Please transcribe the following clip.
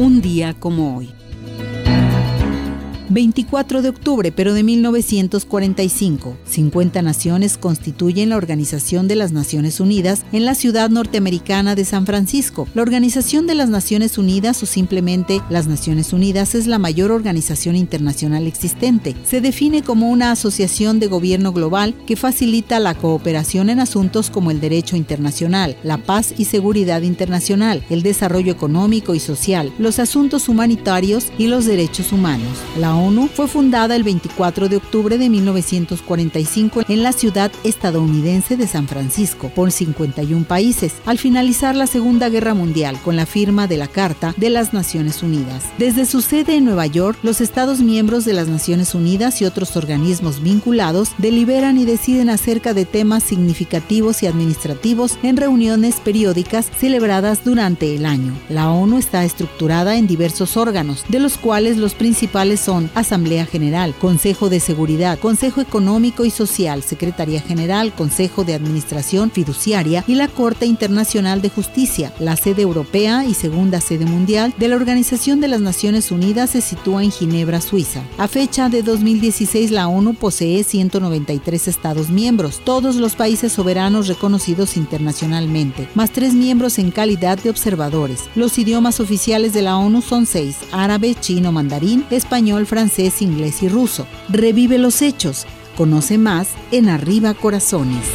Un día como hoy. 24 de octubre, pero de 1945. 50 naciones constituyen la Organización de las Naciones Unidas en la ciudad norteamericana de San Francisco. La Organización de las Naciones Unidas o simplemente las Naciones Unidas es la mayor organización internacional existente. Se define como una asociación de gobierno global que facilita la cooperación en asuntos como el derecho internacional, la paz y seguridad internacional, el desarrollo económico y social, los asuntos humanitarios y los derechos humanos. ONU fue fundada el 24 de octubre de 1945 en la ciudad estadounidense de San Francisco por 51 países, al finalizar la Segunda Guerra Mundial con la firma de la Carta de las Naciones Unidas. Desde su sede en Nueva York, los Estados miembros de las Naciones Unidas y otros organismos vinculados deliberan y deciden acerca de temas significativos y administrativos en reuniones periódicas celebradas durante el año. La ONU está estructurada en diversos órganos, de los cuales los principales son Asamblea General, Consejo de Seguridad, Consejo Económico y Social, Secretaría General, Consejo de Administración Fiduciaria y la Corte Internacional de Justicia. La sede europea y segunda sede mundial de la Organización de las Naciones Unidas se sitúa en Ginebra, Suiza. A fecha de 2016, la ONU posee 193 Estados miembros, todos los países soberanos reconocidos internacionalmente, más tres miembros en calidad de observadores. Los idiomas oficiales de la ONU son seis, árabe, chino, mandarín, español, francés, francés, inglés y ruso. Revive los hechos. Conoce más en Arriba Corazones.